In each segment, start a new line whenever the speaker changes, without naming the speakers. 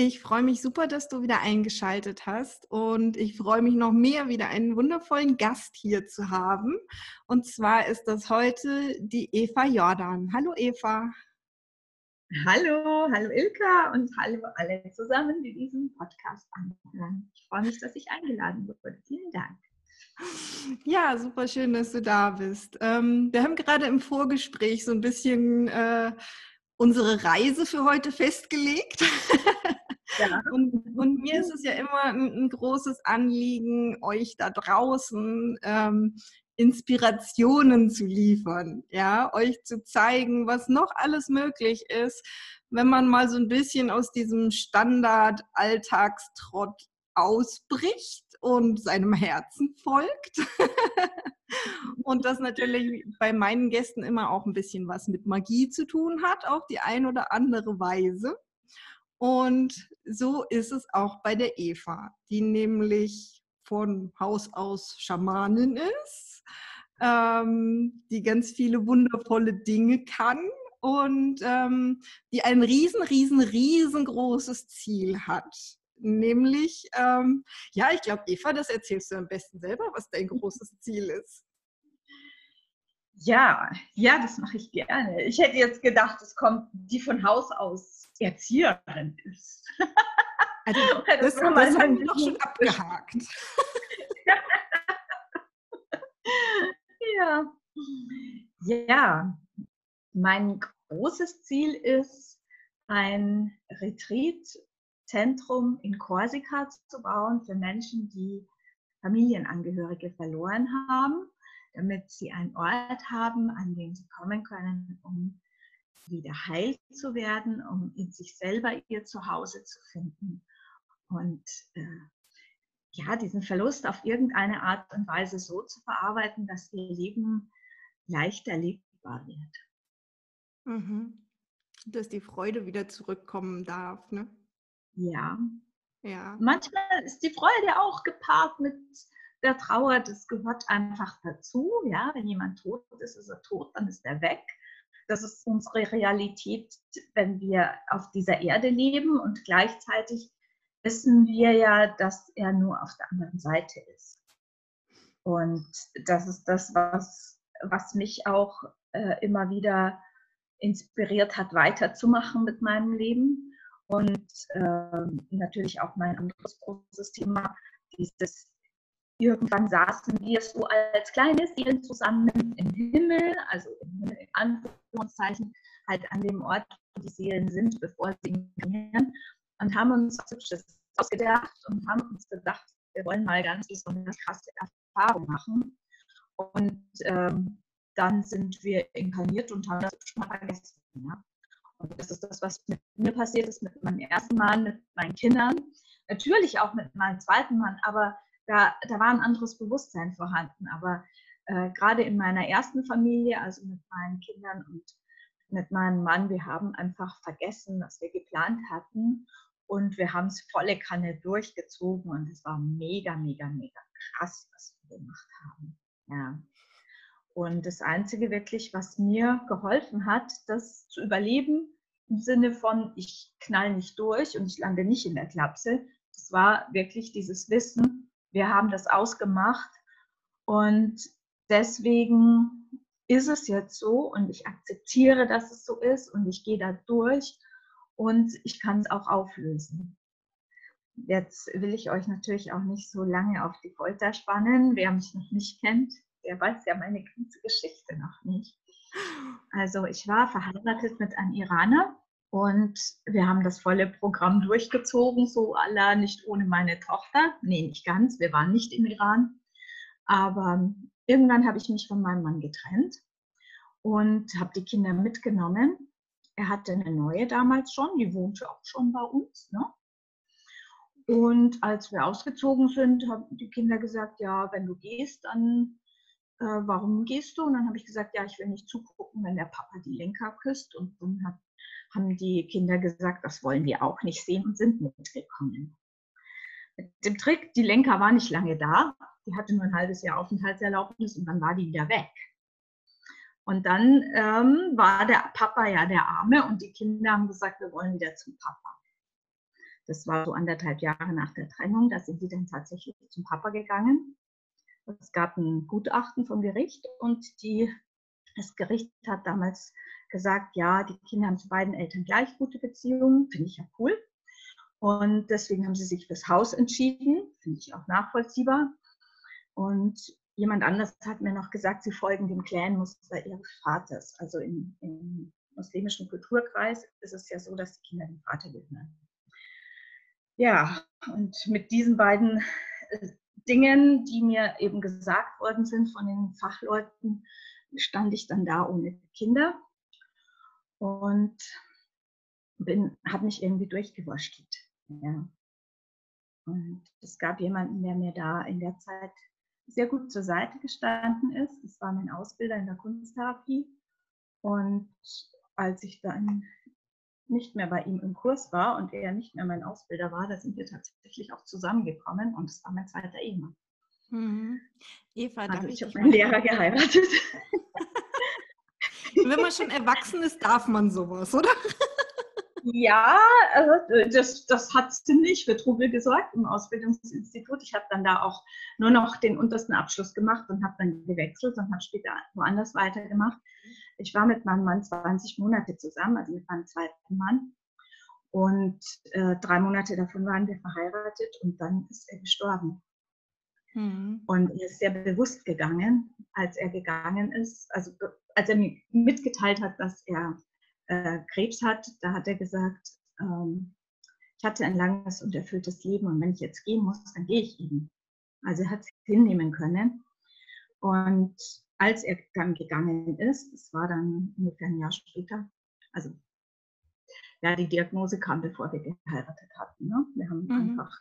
Ich freue mich super, dass du wieder eingeschaltet hast und ich freue mich noch mehr, wieder einen wundervollen Gast hier zu haben. Und zwar ist das heute die Eva Jordan. Hallo Eva.
Hallo, hallo Ilka und hallo alle zusammen, die diesen Podcast anhören. Ich freue mich, dass ich eingeladen wurde. Vielen Dank.
Ja, super schön, dass du da bist. Ähm, wir haben gerade im Vorgespräch so ein bisschen äh, unsere Reise für heute festgelegt. Ja. Und, und, mir ist es ja immer ein, ein großes Anliegen, euch da draußen ähm, Inspirationen zu liefern, ja, euch zu zeigen, was noch alles möglich ist, wenn man mal so ein bisschen aus diesem Standard-Alltagstrott ausbricht und seinem Herzen folgt. und das natürlich bei meinen Gästen immer auch ein bisschen was mit Magie zu tun hat, auf die ein oder andere Weise. Und so ist es auch bei der Eva, die nämlich von Haus aus Schamanin ist, ähm, die ganz viele wundervolle Dinge kann und ähm, die ein riesen, riesen, riesengroßes Ziel hat. Nämlich, ähm, ja, ich glaube, Eva, das erzählst du am besten selber, was dein großes Ziel ist.
Ja, ja, das mache ich gerne. Ich hätte jetzt gedacht, es kommt die von Haus aus Erzieherin ist.
Also, das, das, das haben wir doch schon abgehakt.
ja. Ja, mein großes Ziel ist, ein Retreat-Zentrum in Korsika zu bauen für Menschen, die Familienangehörige verloren haben damit sie einen Ort haben, an den sie kommen können, um wieder heil zu werden, um in sich selber ihr Zuhause zu finden und äh, ja, diesen Verlust auf irgendeine Art und Weise so zu verarbeiten, dass ihr Leben leichter lebbar wird.
Mhm. Dass die Freude wieder zurückkommen darf, ne?
Ja. Ja. Manchmal ist die Freude auch gepaart mit der Trauer, das gehört einfach dazu. Ja, wenn jemand tot ist, ist er tot, dann ist er weg. Das ist unsere Realität, wenn wir auf dieser Erde leben und gleichzeitig wissen wir ja, dass er nur auf der anderen Seite ist. Und das ist das, was, was mich auch äh, immer wieder inspiriert hat, weiterzumachen mit meinem Leben. Und äh, natürlich auch mein anderes großes Thema, dieses Irgendwann saßen wir so als kleine Seelen zusammen im Himmel, also in Anführungszeichen, halt an dem Ort, wo die Seelen sind, bevor sie inkarnieren, und haben uns Hübsches ausgedacht und haben uns gedacht, wir wollen mal ganz besonders krasse Erfahrungen machen. Und ähm, dann sind wir inkarniert und haben das schon mal vergessen. Ja? Und das ist das, was mit mir passiert ist, mit meinem ersten Mann, mit meinen Kindern, natürlich auch mit meinem zweiten Mann, aber da, da war ein anderes Bewusstsein vorhanden. Aber äh, gerade in meiner ersten Familie, also mit meinen Kindern und mit meinem Mann, wir haben einfach vergessen, was wir geplant hatten. Und wir haben es volle Kanne durchgezogen und es war mega, mega, mega krass, was wir gemacht haben. Ja. Und das Einzige wirklich, was mir geholfen hat, das zu überleben, im Sinne von, ich knall nicht durch und ich lande nicht in der Klapse, das war wirklich dieses Wissen, wir haben das ausgemacht und deswegen ist es jetzt so und ich akzeptiere, dass es so ist und ich gehe da durch und ich kann es auch auflösen. Jetzt will ich euch natürlich auch nicht so lange auf die Folter spannen. Wer mich noch nicht kennt, der weiß ja meine ganze Geschichte noch nicht. Also ich war verheiratet mit einem Iraner und wir haben das volle Programm durchgezogen, so aller nicht ohne meine Tochter. Nee, nicht ganz. Wir waren nicht im Iran. Aber irgendwann habe ich mich von meinem Mann getrennt und habe die Kinder mitgenommen. Er hatte eine neue damals schon, die wohnte auch schon bei uns. Ne? Und als wir ausgezogen sind, haben die Kinder gesagt, ja, wenn du gehst, dann äh, warum gehst du? Und dann habe ich gesagt, ja, ich will nicht zugucken, wenn der Papa die Lenker küsst. Und dann hat, haben die Kinder gesagt, das wollen wir auch nicht sehen und sind mitgekommen. Mit dem Trick, die Lenker war nicht lange da. Die hatte nur ein halbes Jahr Aufenthaltserlaubnis und dann war die wieder weg. Und dann ähm, war der Papa ja der Arme und die Kinder haben gesagt, wir wollen wieder zum Papa. Das war so anderthalb Jahre nach der Trennung. Da sind die dann tatsächlich zum Papa gegangen. Es gab ein Gutachten vom Gericht und die, das Gericht hat damals gesagt, ja, die Kinder haben zu beiden Eltern gleich gute Beziehungen. Finde ich ja cool. Und deswegen haben sie sich fürs Haus entschieden. Finde ich auch nachvollziehbar. Und jemand anders hat mir noch gesagt, sie folgen dem Clanmuster ihres Vaters. Also im, im muslimischen Kulturkreis ist es ja so, dass die Kinder dem Vater gehören. Ja, und mit diesen beiden äh, Dingen, die mir eben gesagt worden sind von den Fachleuten, stand ich dann da ohne Kinder und habe mich irgendwie durchgewurschtelt. Ja. Und es gab jemanden, der mir da in der Zeit sehr gut zur Seite gestanden ist. Das war mein Ausbilder in der Kunsttherapie. Und als ich dann nicht mehr bei ihm im Kurs war und er nicht mehr mein Ausbilder war, da sind wir tatsächlich auch zusammengekommen und es war mein zweiter Ehemann. Mhm. Eva, also ich habe meinen Lehrer geheiratet.
Wenn man schon erwachsen ist, darf man sowas, oder?
Ja, also das, das hat ziemlich für Trubel gesorgt im Ausbildungsinstitut. Ich habe dann da auch nur noch den untersten Abschluss gemacht und habe dann gewechselt und habe später woanders weitergemacht. Ich war mit meinem Mann 20 Monate zusammen, also mit meinem zweiten Mann. Und äh, drei Monate davon waren wir verheiratet und dann ist er gestorben. Mhm. Und er ist sehr bewusst gegangen, als er gegangen ist, also als er mir mitgeteilt hat, dass er äh, Krebs hat, da hat er gesagt, ähm, ich hatte ein langes und erfülltes Leben und wenn ich jetzt gehen muss, dann gehe ich eben. Also er hat es hinnehmen können. Und als er dann gegangen ist, das war dann ungefähr ein Jahr später, also ja, die Diagnose kam, bevor wir geheiratet hatten. Ne? Wir haben mhm. einfach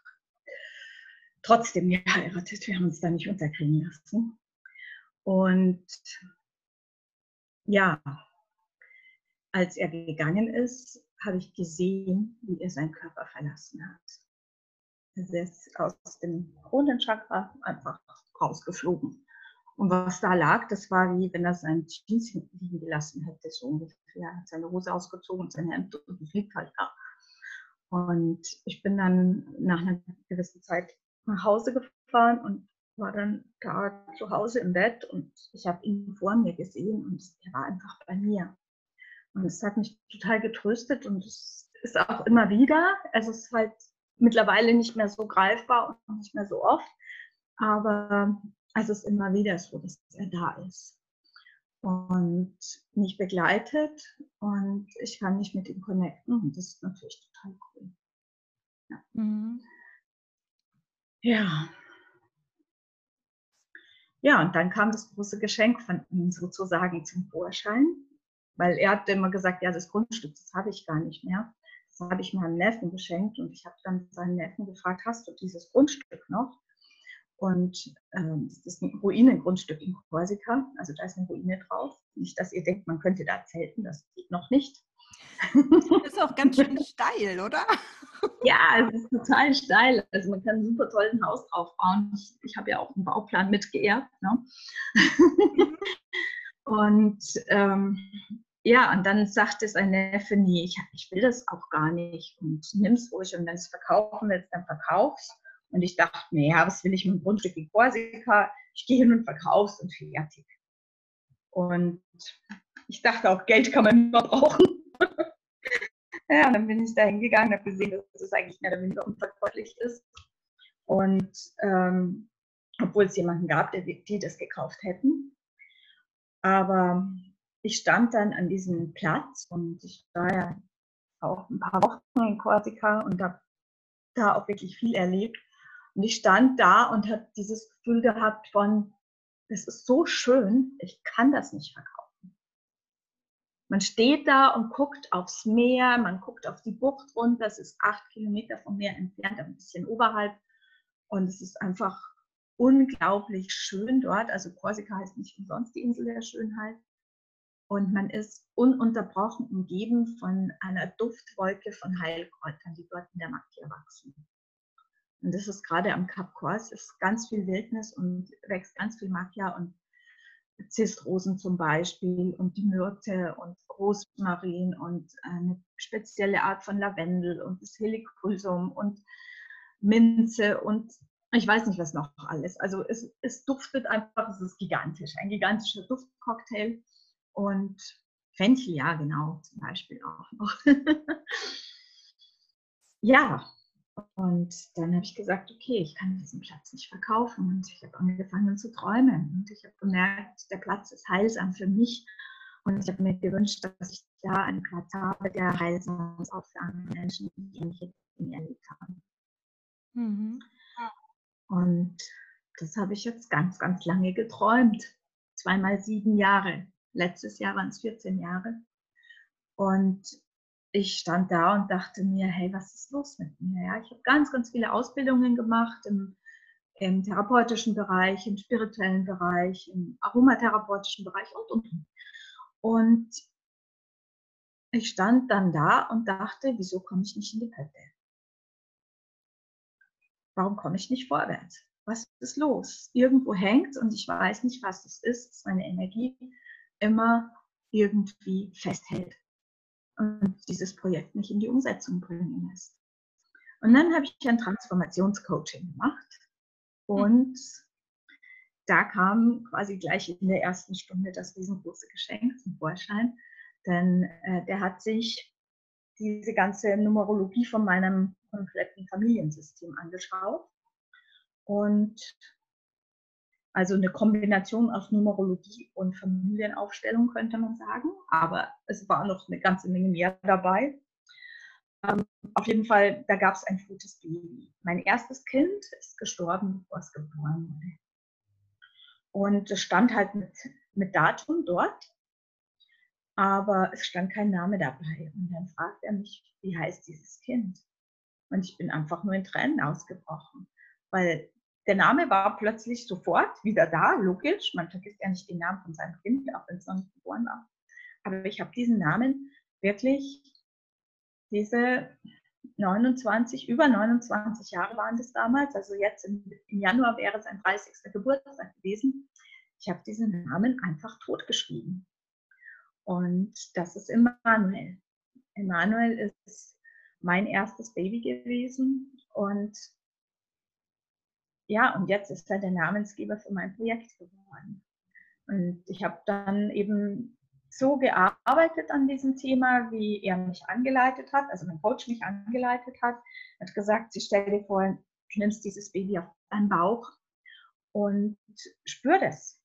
trotzdem geheiratet, wir haben uns da nicht unterkriegen lassen. Und ja, als er gegangen ist, habe ich gesehen, wie er seinen Körper verlassen hat. Er ist aus dem Kronenchakra einfach rausgeflogen. Und was da lag, das war wie wenn er seinen Jeans liegen gelassen hätte, so ungefähr. Er hat seine Hose ausgezogen und sein Hemd und liegt halt da. Und ich bin dann nach einer gewissen Zeit nach Hause gefahren und war dann da zu Hause im Bett und ich habe ihn vor mir gesehen und er war einfach bei mir. Und es hat mich total getröstet und es ist auch immer wieder, also es ist halt mittlerweile nicht mehr so greifbar und nicht mehr so oft, aber es ist immer wieder so, dass er da ist und mich begleitet und ich kann mich mit ihm connecten und das ist natürlich total cool. Ja. Mhm. Ja. Ja, und dann kam das große Geschenk von ihm sozusagen zum Vorschein. Weil er hat immer gesagt, ja, das Grundstück, das habe ich gar nicht mehr. Das habe ich meinem Neffen geschenkt und ich habe dann seinen Neffen gefragt, hast du dieses Grundstück noch? Und ähm, das ist ein Ruinengrundstück in Korsika, also da ist eine Ruine drauf. Nicht, dass ihr denkt, man könnte da zelten, das geht noch nicht.
Das ist auch ganz schön steil, oder?
Ja, es ist total steil. Also man kann ein super tolles Haus drauf bauen. Ich, ich habe ja auch einen Bauplan mitgeerbt. Ne? Mhm. Und ähm, ja, und dann sagte sein Neffe, nee, ich, ich will das auch gar nicht und nimm es ruhig und wenn es verkaufen willst, dann verkaufst. Und ich dachte, nee, ja, was will ich mit dem Grundstück in Korsika? Ich gehe hin und verkauf's und fertig. Und ich dachte auch, Geld kann man immer brauchen. ja, und dann bin ich da hingegangen, habe gesehen, dass es eigentlich mehr oder weniger unverkäuflich ist. Und ähm, obwohl es jemanden gab, der, die das gekauft hätten. Aber ich stand dann an diesem Platz und ich war ja auch ein paar Wochen in Korsika und habe da auch wirklich viel erlebt. Und ich stand da und habe dieses Gefühl gehabt von, das ist so schön, ich kann das nicht verkaufen. Man steht da und guckt aufs Meer, man guckt auf die Bucht runter, das ist acht Kilometer vom Meer entfernt, ein bisschen oberhalb. Und es ist einfach unglaublich schön dort. Also Korsika heißt nicht umsonst die Insel der Schönheit. Und man ist ununterbrochen umgeben von einer Duftwolke von Heilkräutern, die dort in der Macchia wachsen. Und das ist gerade am Kap Kors, ist ganz viel Wildnis und wächst ganz viel Macchia und Zistrosen zum Beispiel und die Myrte und Rosmarin und eine spezielle Art von Lavendel und das Helichrysum und Minze und ich weiß nicht, was noch alles. Also es, es duftet einfach, es ist gigantisch, ein gigantischer Duftcocktail und Fenchel, ja genau, zum Beispiel auch noch. ja, und dann habe ich gesagt, okay, ich kann diesen Platz nicht verkaufen. Und ich habe angefangen zu träumen. Und ich habe gemerkt, der Platz ist heilsam für mich. Und ich habe mir gewünscht, dass ich da einen Platz habe, der heilsam ist, auch für andere Menschen, die ähnliche Dinge erlebt haben. Mhm. Und das habe ich jetzt ganz, ganz lange geträumt. Zweimal sieben Jahre. Letztes Jahr waren es 14 Jahre. Und ich stand da und dachte mir, hey, was ist los mit mir? Ja, ich habe ganz, ganz viele Ausbildungen gemacht im, im, therapeutischen Bereich, im spirituellen Bereich, im aromatherapeutischen Bereich und, und, und. Und ich stand dann da und dachte, wieso komme ich nicht in die Pötte? Warum komme ich nicht vorwärts? Was ist los? Irgendwo hängt und ich weiß nicht, was es ist, dass meine Energie immer irgendwie festhält und dieses Projekt nicht in die Umsetzung bringen lässt. Und dann habe ich ein Transformationscoaching gemacht und da kam quasi gleich in der ersten Stunde das riesengroße Geschenk zum Vorschein, denn äh, der hat sich diese ganze Numerologie von meinem kompletten Familiensystem angeschaut und also eine Kombination aus Numerologie und Familienaufstellung könnte man sagen. Aber es war noch eine ganze Menge mehr dabei. Ähm, auf jeden Fall, da gab es ein gutes Baby. Mein erstes Kind ist gestorben, bevor es geboren wurde. Und es stand halt mit, mit Datum dort, aber es stand kein Name dabei. Und dann fragt er mich, wie heißt dieses Kind? Und ich bin einfach nur in Tränen ausgebrochen, weil der Name war plötzlich sofort wieder da, logisch. Man vergisst ja nicht den Namen von seinem Kind, auch wenn es noch nicht geboren war. Aber ich habe diesen Namen wirklich, diese 29, über 29 Jahre waren das damals, also jetzt im, im Januar wäre es ein 30. Geburtstag gewesen. Ich habe diesen Namen einfach totgeschrieben. Und das ist Emanuel. Emanuel ist mein erstes Baby gewesen und ja, und jetzt ist er der Namensgeber für mein Projekt geworden. Und ich habe dann eben so gearbeitet an diesem Thema, wie er mich angeleitet hat, also mein Coach mich angeleitet hat. Hat gesagt, sie stell dir vor, du nimmst dieses Baby auf deinen Bauch und spür das.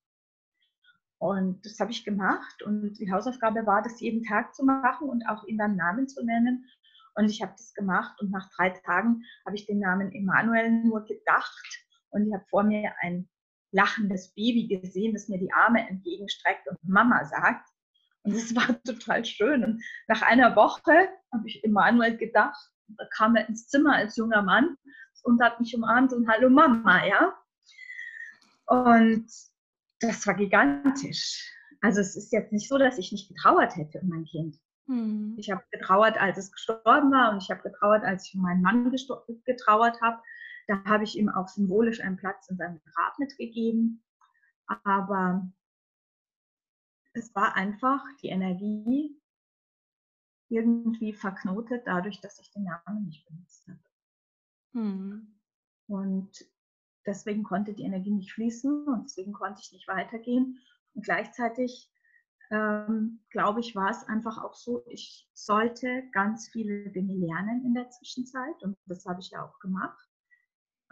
Und das habe ich gemacht und die Hausaufgabe war, das jeden Tag zu machen und auch ihn dann Namen zu nennen. Und ich habe das gemacht und nach drei Tagen habe ich den Namen Emanuel nur gedacht und ich habe vor mir ein lachendes Baby gesehen, das mir die Arme entgegenstreckt und Mama sagt. Und es war total schön. Und nach einer Woche habe ich Emanuel gedacht, da kam er ins Zimmer als junger Mann und hat mich umarmt und Hallo Mama, ja. Und das war gigantisch. Also es ist jetzt nicht so, dass ich nicht getrauert hätte um mein Kind. Mhm. Ich habe getrauert, als es gestorben war und ich habe getrauert, als ich um meinen Mann getrauert habe. Da habe ich ihm auch symbolisch einen Platz in seinem Grab mitgegeben. Aber es war einfach die Energie irgendwie verknotet, dadurch, dass ich den Namen nicht benutzt habe. Mhm. Und deswegen konnte die Energie nicht fließen und deswegen konnte ich nicht weitergehen. Und gleichzeitig, ähm, glaube ich, war es einfach auch so, ich sollte ganz viele Dinge lernen in der Zwischenzeit und das habe ich ja auch gemacht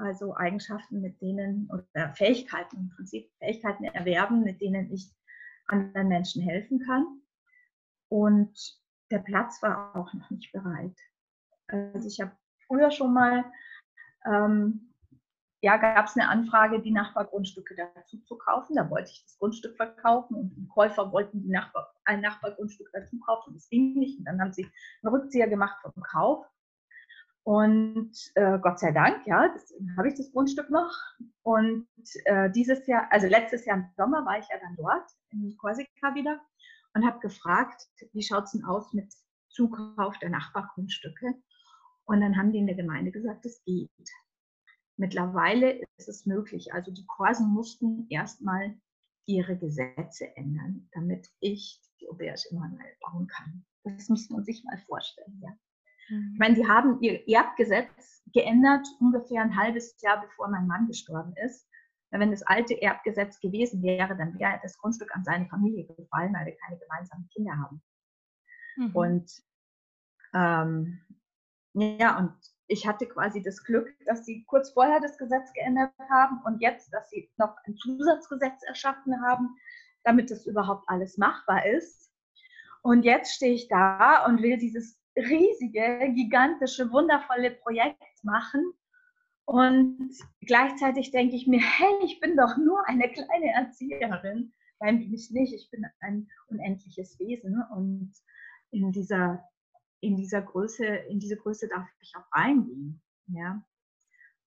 also Eigenschaften, mit denen, oder Fähigkeiten im Prinzip, Fähigkeiten erwerben, mit denen ich anderen Menschen helfen kann. Und der Platz war auch noch nicht bereit. Also ich habe früher schon mal ähm, ja, gab es eine Anfrage, die Nachbargrundstücke dazu zu kaufen. Da wollte ich das Grundstück verkaufen und die Käufer wollten die Nachbar, ein Nachbargrundstück dazu kaufen. Das ging nicht. Und dann haben sie einen Rückzieher gemacht vom Kauf. Und äh, Gott sei Dank, ja, habe ich das Grundstück noch. Und äh, dieses Jahr, also letztes Jahr im Sommer war ich ja dann dort in Korsika wieder und habe gefragt, wie schaut es denn aus mit Zukauf der Nachbargrundstücke? Und dann haben die in der Gemeinde gesagt, es geht. Mittlerweile ist es möglich. Also die Korsen mussten erstmal ihre Gesetze ändern, damit ich die Auberge Emanuel bauen kann. Das muss man sich mal vorstellen. Ja. Mhm. Ich meine, die haben ihr Erbgesetz geändert ungefähr ein halbes Jahr bevor mein Mann gestorben ist. Wenn das alte Erbgesetz gewesen wäre, dann wäre das Grundstück an seine Familie gefallen, weil wir keine gemeinsamen Kinder haben. Mhm. Und ähm, ja, und ich hatte quasi das Glück, dass sie kurz vorher das Gesetz geändert haben und jetzt, dass sie noch ein Zusatzgesetz erschaffen haben, damit das überhaupt alles machbar ist. Und jetzt stehe ich da und will dieses riesige, gigantische, wundervolle Projekt machen. Und gleichzeitig denke ich mir, hey, ich bin doch nur eine kleine Erzieherin. Nein, bin ich nicht. Ich bin ein unendliches Wesen. Und in dieser in dieser Größe, in diese Größe darf ich auch reingehen. Ja.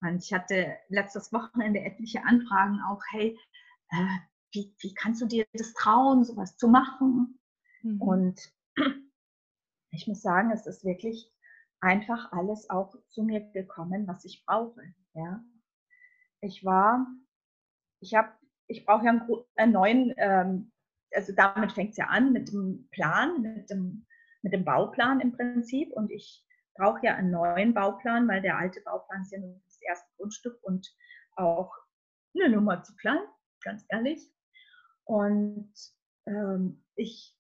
Und ich hatte letztes Wochenende etliche Anfragen auch, hey, äh, wie, wie kannst du dir das trauen, sowas zu machen? Mhm. Und ich muss sagen, es ist wirklich einfach alles auch zu mir gekommen, was ich brauche. Ja. Ich war, ich habe, ich brauche ja einen, einen neuen, ähm, also damit fängt es ja an mit dem Plan, mit dem mit dem Bauplan im Prinzip. Und ich brauche ja einen neuen Bauplan, weil der alte Bauplan ist ja nur das erste Grundstück und auch eine Nummer zu klein, ganz ehrlich. Und ähm, ich,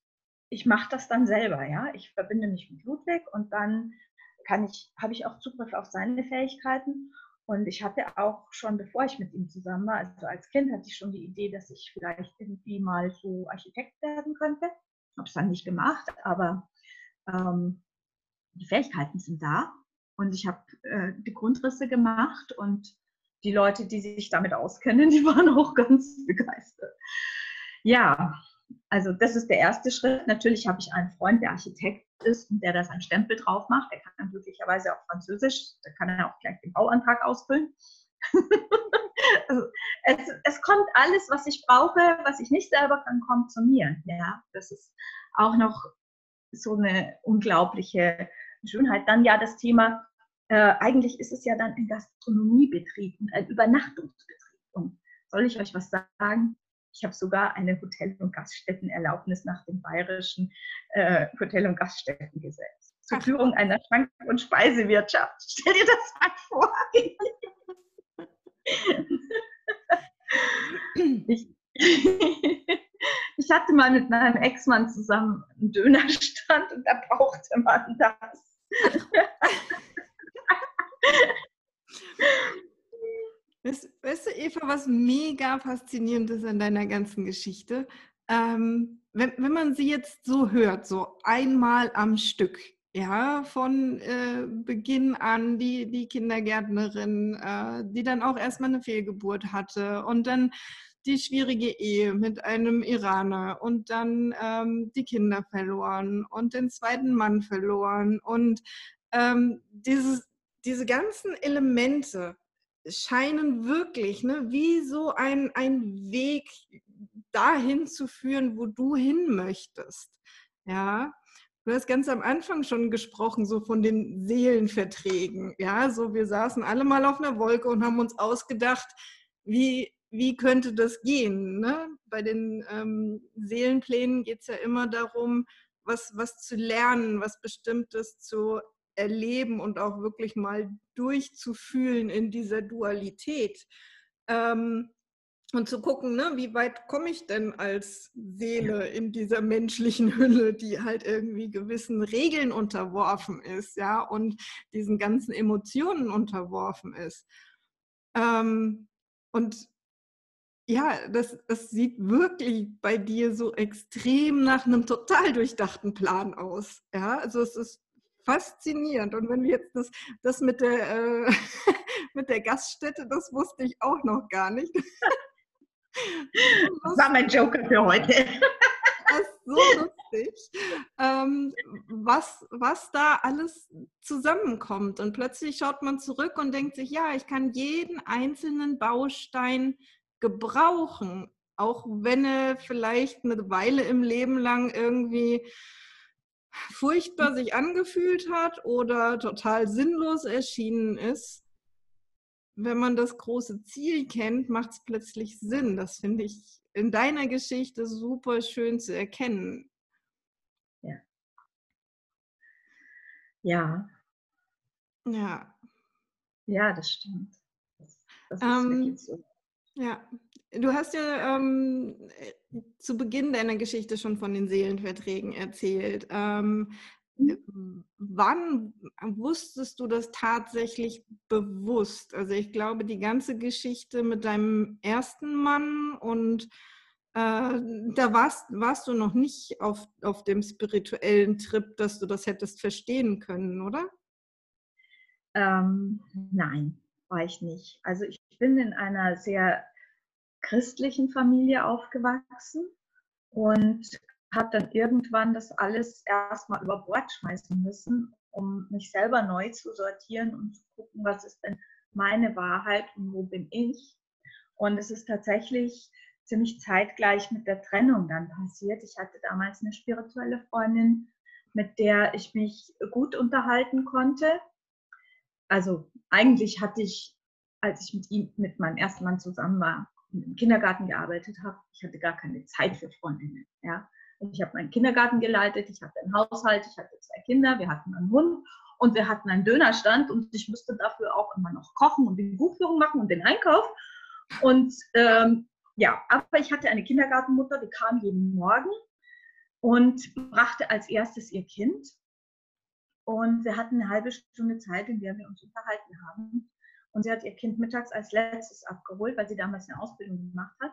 ich mache das dann selber, ja. Ich verbinde mich mit Ludwig und dann kann ich, habe ich auch Zugriff auf seine Fähigkeiten. Und ich hatte auch schon, bevor ich mit ihm zusammen war, also als Kind hatte ich schon die Idee, dass ich vielleicht irgendwie mal so Architekt werden könnte. Habe es dann nicht gemacht, aber ähm, die Fähigkeiten sind da und ich habe äh, die Grundrisse gemacht und die Leute, die sich damit auskennen, die waren auch ganz begeistert. Ja, also das ist der erste Schritt. Natürlich habe ich einen Freund, der Architekt ist und der da seinen Stempel drauf macht. Der kann glücklicherweise auch Französisch. Da kann er auch gleich den Bauantrag ausfüllen. also es, es, kommt alles, was ich brauche, was ich nicht selber kann, kommt zu mir. Ja, das ist auch noch so eine unglaubliche Schönheit. Dann ja das Thema, äh, eigentlich ist es ja dann ein Gastronomiebetrieb ein Übernachtungsbetrieb. Und soll ich euch was sagen? Ich habe sogar eine Hotel- und Gaststättenerlaubnis nach dem bayerischen äh, Hotel- und Gaststättengesetz zur Führung einer Schrank- und Speisewirtschaft. Stell dir das mal vor. ich, ich hatte mal mit meinem Ex-Mann zusammen einen Dönerstand und da brauchte man das.
Weißt, weißt, du, Eva, was mega faszinierend ist an deiner ganzen Geschichte? Ähm, wenn, wenn man sie jetzt so hört, so einmal am Stück, ja, von äh, Beginn an die, die Kindergärtnerin, äh, die dann auch erstmal eine Fehlgeburt hatte und dann die schwierige Ehe mit einem Iraner und dann ähm, die Kinder verloren und den zweiten Mann verloren. Und ähm, dieses, diese ganzen Elemente scheinen wirklich ne, wie so ein, ein Weg dahin zu führen, wo du hin möchtest. Ja, Du hast ganz am Anfang schon gesprochen, so von den Seelenverträgen. Ja, so wir saßen alle mal auf einer Wolke und haben uns ausgedacht, wie wie könnte das gehen? Ne? Bei den ähm, Seelenplänen geht es ja immer darum, was, was zu lernen, was Bestimmtes zu erleben und auch wirklich mal durchzufühlen in dieser Dualität. Ähm, und zu gucken, ne, wie weit komme ich denn als Seele in dieser menschlichen Hülle, die halt irgendwie gewissen Regeln unterworfen ist, ja, und diesen ganzen Emotionen unterworfen ist. Ähm, und ja, das, das sieht wirklich bei dir so extrem nach einem total durchdachten Plan aus. Ja, also es ist faszinierend. Und wenn wir jetzt das, das mit, der, äh, mit der Gaststätte, das wusste ich auch noch gar nicht.
Das war mein Joker für heute.
Das ist so lustig, ähm, was, was da alles zusammenkommt. Und plötzlich schaut man zurück und denkt sich, ja, ich kann jeden einzelnen Baustein gebrauchen, auch wenn er vielleicht eine Weile im Leben lang irgendwie furchtbar sich angefühlt hat oder total sinnlos erschienen ist. Wenn man das große Ziel kennt, macht es plötzlich Sinn. Das finde ich in deiner Geschichte super schön zu erkennen.
Ja. Ja.
Ja.
Ja, das stimmt. Das,
das ist ähm, wirklich so. Ja, du hast ja ähm, zu Beginn deiner Geschichte schon von den Seelenverträgen erzählt. Ähm, mhm. wann wusstest du das tatsächlich bewusst? Also ich glaube, die ganze Geschichte mit deinem ersten Mann und äh, da warst, warst du noch nicht auf, auf dem spirituellen Trip, dass du das hättest verstehen können, oder?
Ähm, nein, war ich nicht. Also ich bin in einer sehr christlichen Familie aufgewachsen und habe dann irgendwann das alles erstmal über Bord schmeißen müssen, um mich selber neu zu sortieren und zu gucken, was ist denn meine Wahrheit und wo bin ich. Und es ist tatsächlich ziemlich zeitgleich mit der Trennung dann passiert. Ich hatte damals eine spirituelle Freundin, mit der ich mich gut unterhalten konnte. Also eigentlich hatte ich, als ich mit ihm, mit meinem ersten Mann zusammen war, im Kindergarten gearbeitet habe, ich hatte gar keine Zeit für Freundinnen. Ja. Ich habe meinen Kindergarten geleitet, ich hatte einen Haushalt, ich hatte zwei Kinder, wir hatten einen Hund und wir hatten einen Dönerstand und ich musste dafür auch immer noch kochen und die Buchführung machen und den Einkauf. Und ähm, ja, aber ich hatte eine Kindergartenmutter, die kam jeden Morgen und brachte als erstes ihr Kind. Und wir hatten eine halbe Stunde Zeit, in der wir uns unterhalten haben. Und sie hat ihr Kind mittags als letztes abgeholt, weil sie damals eine Ausbildung gemacht hat.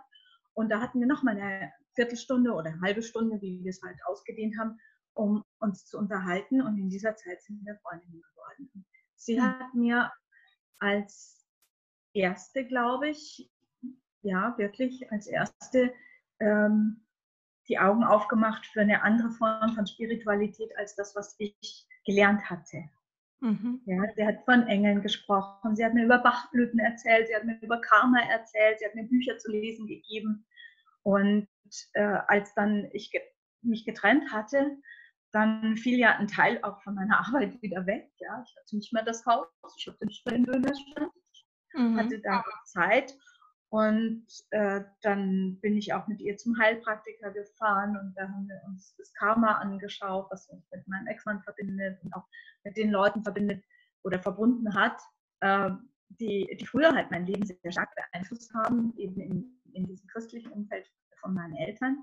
Und da hatten wir nochmal eine Viertelstunde oder eine halbe Stunde, wie wir es halt ausgedehnt haben, um uns zu unterhalten. Und in dieser Zeit sind wir Freundinnen geworden. Sie hm. hat mir als erste, glaube ich, ja, wirklich als erste ähm, die Augen aufgemacht für eine andere Form von Spiritualität als das, was ich gelernt hatte. Mhm. Ja, sie hat von Engeln gesprochen, sie hat mir über Bachblüten erzählt, sie hat mir über Karma erzählt, sie hat mir Bücher zu lesen gegeben. Und äh, als dann ich ge mich getrennt hatte, dann fiel ja ein Teil auch von meiner Arbeit wieder weg. Ja, ich hatte nicht mehr das Haus, ich hatte nicht mehr den Dönerstand, ich mhm. hatte da Zeit und äh, dann bin ich auch mit ihr zum Heilpraktiker gefahren und da haben wir uns das Karma angeschaut, was uns mit meinem Ex-Mann verbindet und auch mit den Leuten verbindet oder verbunden hat, äh, die, die früher halt mein Leben sehr stark beeinflusst haben, eben in, in diesem christlichen Umfeld von meinen Eltern.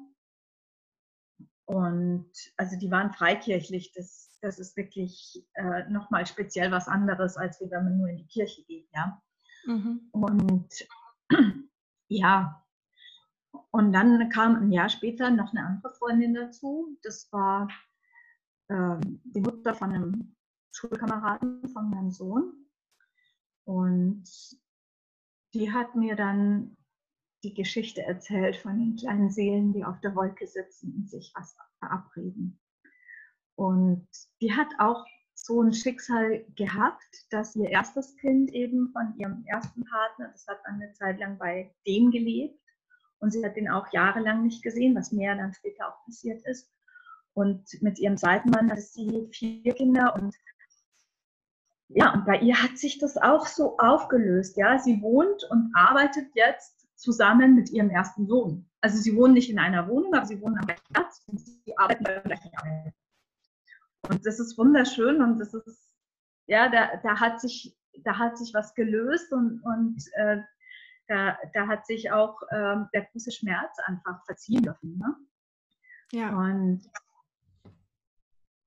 Und also die waren freikirchlich, das, das ist wirklich äh, nochmal speziell was anderes, als wenn man nur in die Kirche geht, ja. Mhm. Und ja, und dann kam ein Jahr später noch eine andere Freundin dazu. Das war ähm, die Mutter von einem Schulkameraden von meinem Sohn. Und die hat mir dann die Geschichte erzählt von den kleinen Seelen, die auf der Wolke sitzen und sich was verabreden. Und die hat auch so ein Schicksal gehabt, dass ihr erstes Kind eben von ihrem ersten Partner, das hat eine Zeit lang bei dem gelebt und sie hat den auch jahrelang nicht gesehen, was mir dann später auch passiert ist. Und mit ihrem zweiten Mann hatte sie vier Kinder und ja, und bei ihr hat sich das auch so aufgelöst. Ja, sie wohnt und arbeitet jetzt zusammen mit ihrem ersten Sohn. Also sie wohnen nicht in einer Wohnung, aber sie wohnen am gleichen Platz und sie arbeiten bei der gleichen Arbeit. Und das ist wunderschön und das ist, ja, da, da, hat, sich, da hat sich was gelöst und, und äh, da, da hat sich auch äh, der große Schmerz einfach verziehen dürfen. Ne? Ja. Und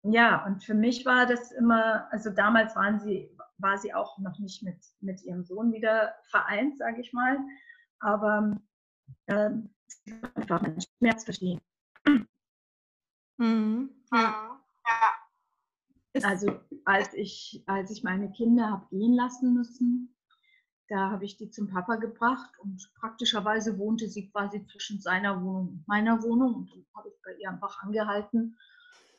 ja, und für mich war das immer, also damals waren sie, war sie auch noch nicht mit, mit ihrem Sohn wieder vereint, sage ich mal, aber äh, einfach meinen Schmerz verstehen.
Mhm. Ja. ja.
Also als ich, als ich meine Kinder habe gehen lassen müssen, da habe ich die zum Papa gebracht und praktischerweise wohnte sie quasi zwischen seiner Wohnung und meiner Wohnung. Und dann habe ich bei ihr einfach angehalten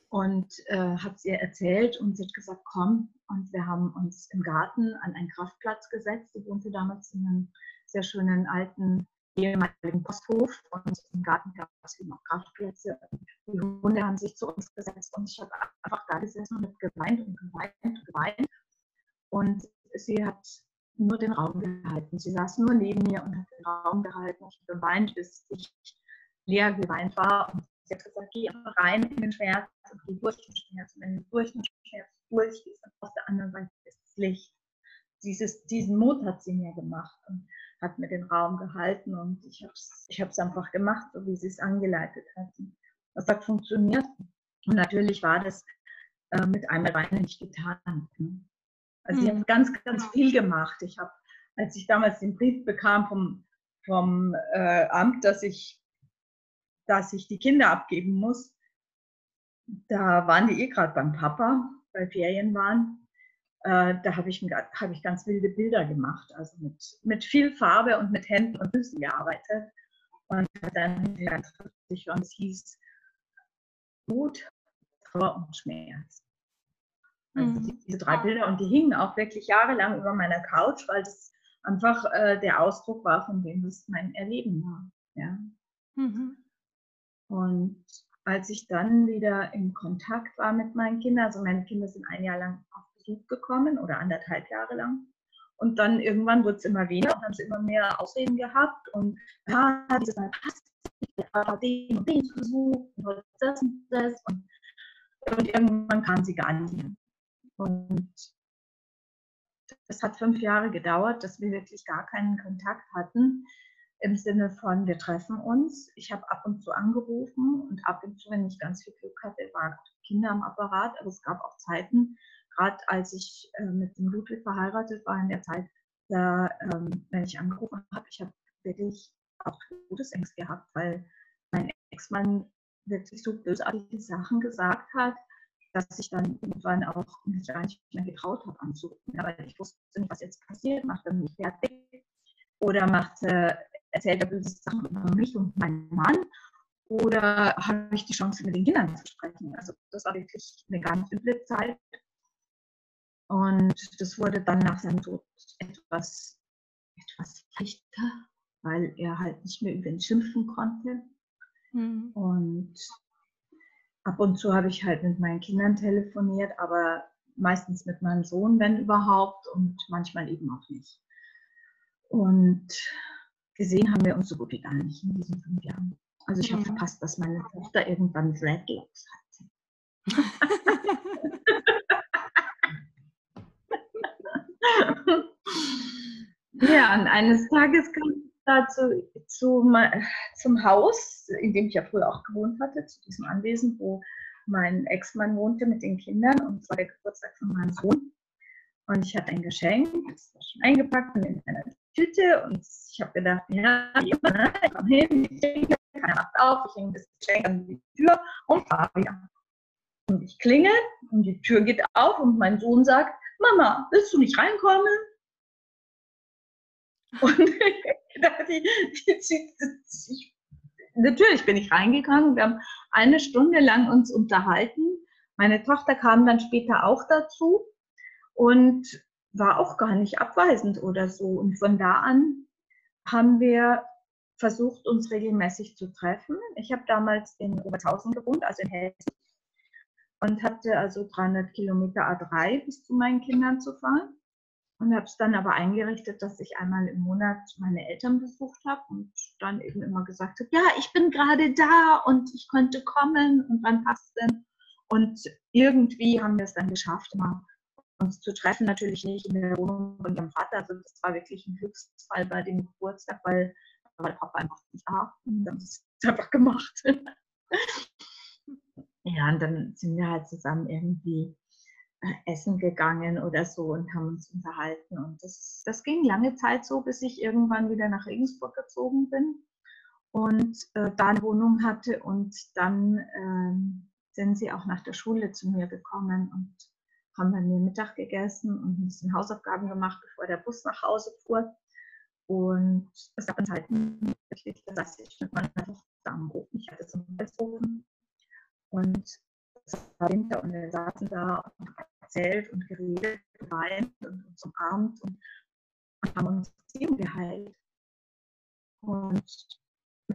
und äh, habe es ihr erzählt und sie hat gesagt, komm. Und wir haben uns im Garten an einen Kraftplatz gesetzt. Sie wohnte damals in einem sehr schönen alten ehemaligen Posthof und im Garten gab es eben auch Kraftplätze. Die Hunde haben sich zu uns gesetzt und ich habe einfach da gesessen und geweint und geweint und geweint. Und sie hat nur den Raum gehalten. Sie saß nur neben mir und hat den Raum gehalten. Ich habe geweint, bis ich leer geweint war. Und sie hat gesagt, geh einfach rein in den Schmerz und geh durch den Schmerz. Und wenn du durch den Schmerz durchgehst, dann auf der anderen Seite ist das Licht. Dieses, diesen Mut hat sie mir gemacht und hat mir den Raum gehalten und ich habe es ich einfach gemacht, so wie sie es angeleitet hat. Das hat funktioniert. Und natürlich war das äh, mit einmal Weinen nicht getan. Ne? Also ich habe ganz, ganz viel gemacht. Ich habe, als ich damals den Brief bekam vom, vom äh, Amt, dass ich, dass ich die Kinder abgeben muss, da waren die eh gerade beim Papa, bei Ferien waren. Äh, da habe ich, hab ich ganz wilde Bilder gemacht, also mit, mit viel Farbe und mit Händen und Füßen gearbeitet. Und dann ganz und es hieß Mut, Trauer und Schmerz. Also mhm. diese drei Bilder und die hingen auch wirklich jahrelang über meiner Couch, weil das einfach äh, der Ausdruck war von dem, was mein Erleben war. Ja. Mhm. Und als ich dann wieder in Kontakt war mit meinen Kindern, also meine Kinder sind ein Jahr lang auf Besuch gekommen oder anderthalb Jahre lang. Und dann irgendwann wurde es immer weniger und haben sie immer mehr Ausreden gehabt und ja, dieses Mal passt den und den Besuch und das und das und, und irgendwann kamen sie gar nicht mehr. Und es hat fünf Jahre gedauert, dass wir wirklich gar keinen Kontakt hatten. Im Sinne von, wir treffen uns. Ich habe ab und zu angerufen und ab und zu, wenn ich ganz viel Glück hatte, waren Kinder am Apparat. Aber es gab auch Zeiten, gerade als ich äh, mit dem Ludwig verheiratet war, in der Zeit, da, ähm, wenn ich angerufen habe, ich habe wirklich auch Todesängste gehabt, weil mein Ex-Mann wirklich so bösartige Sachen gesagt hat, dass ich dann irgendwann auch mich gar nicht mehr getraut habe anzurufen. Aber ich wusste nicht, was jetzt passiert. Macht er mich fertig? Oder äh, erzählt er böse Sachen über mich und meinen Mann? Oder habe ich die Chance, mit den Kindern zu sprechen? Also das war wirklich eine ganz üble Zeit. Und das wurde dann nach seinem Tod etwas, etwas leichter, weil er halt nicht mehr über ihn schimpfen konnte. Mhm. Und ab und zu habe ich halt mit meinen Kindern telefoniert, aber meistens mit meinem Sohn, wenn überhaupt, und manchmal eben auch nicht. Und gesehen haben wir uns so gut wie gar nicht in diesen fünf Jahren. Also ich habe mhm. verpasst, dass meine Tochter irgendwann Dreadlocks hatte. ja, und eines Tages kam da zu, zu, zum Haus, in dem ich ja früher auch gewohnt hatte, zu diesem Anwesen, wo mein Ex-Mann wohnte mit den Kindern und es war der Geburtstag von meinem Sohn. Und ich hatte ein Geschenk, das war schon eingepackt und in einer Tüte und ich habe gedacht, ja, ne, ich komme hin, ich klingel, keiner macht auf, ich hänge das Geschenk an die Tür und fahre wieder. Und ich klingel und die Tür geht auf und mein Sohn sagt, Mama, willst du nicht reinkommen? Und natürlich bin ich reingegangen. Wir haben eine Stunde lang uns unterhalten. Meine Tochter kam dann später auch dazu und war auch gar nicht abweisend oder so. Und von da an haben wir versucht, uns regelmäßig zu treffen. Ich habe damals in Obertshausen gewohnt, also in Hessen, und hatte also 300 Kilometer A3 bis zu meinen Kindern zu fahren und habe es dann aber eingerichtet, dass ich einmal im Monat meine Eltern besucht habe und dann eben immer gesagt habe, ja, ich bin gerade da und ich könnte kommen und wann passt denn? Und irgendwie haben wir es dann geschafft, mal uns zu treffen, natürlich nicht in der Wohnung von meinem Vater, also das war wirklich ein Glücksfall bei dem Geburtstag, weil, weil Papa einfach nicht da und dann ist es einfach gemacht. Ja, und dann sind wir halt zusammen irgendwie essen gegangen oder so und haben uns unterhalten. Und das, das ging lange Zeit so, bis ich irgendwann wieder nach Regensburg gezogen bin und äh, da eine Wohnung hatte. Und dann äh, sind sie auch nach der Schule zu mir gekommen und haben bei mir Mittag gegessen und ein bisschen Hausaufgaben gemacht, bevor der Bus nach Hause fuhr. Und es gab Zeiten, da saß ich mit meiner Tochter am Ofen. Ich hatte so einen Holzofen. Und es war Winter und wir saßen da und haben erzählt und geredet, geweint und uns umarmt und, haben uns Beziehung geheilt. Und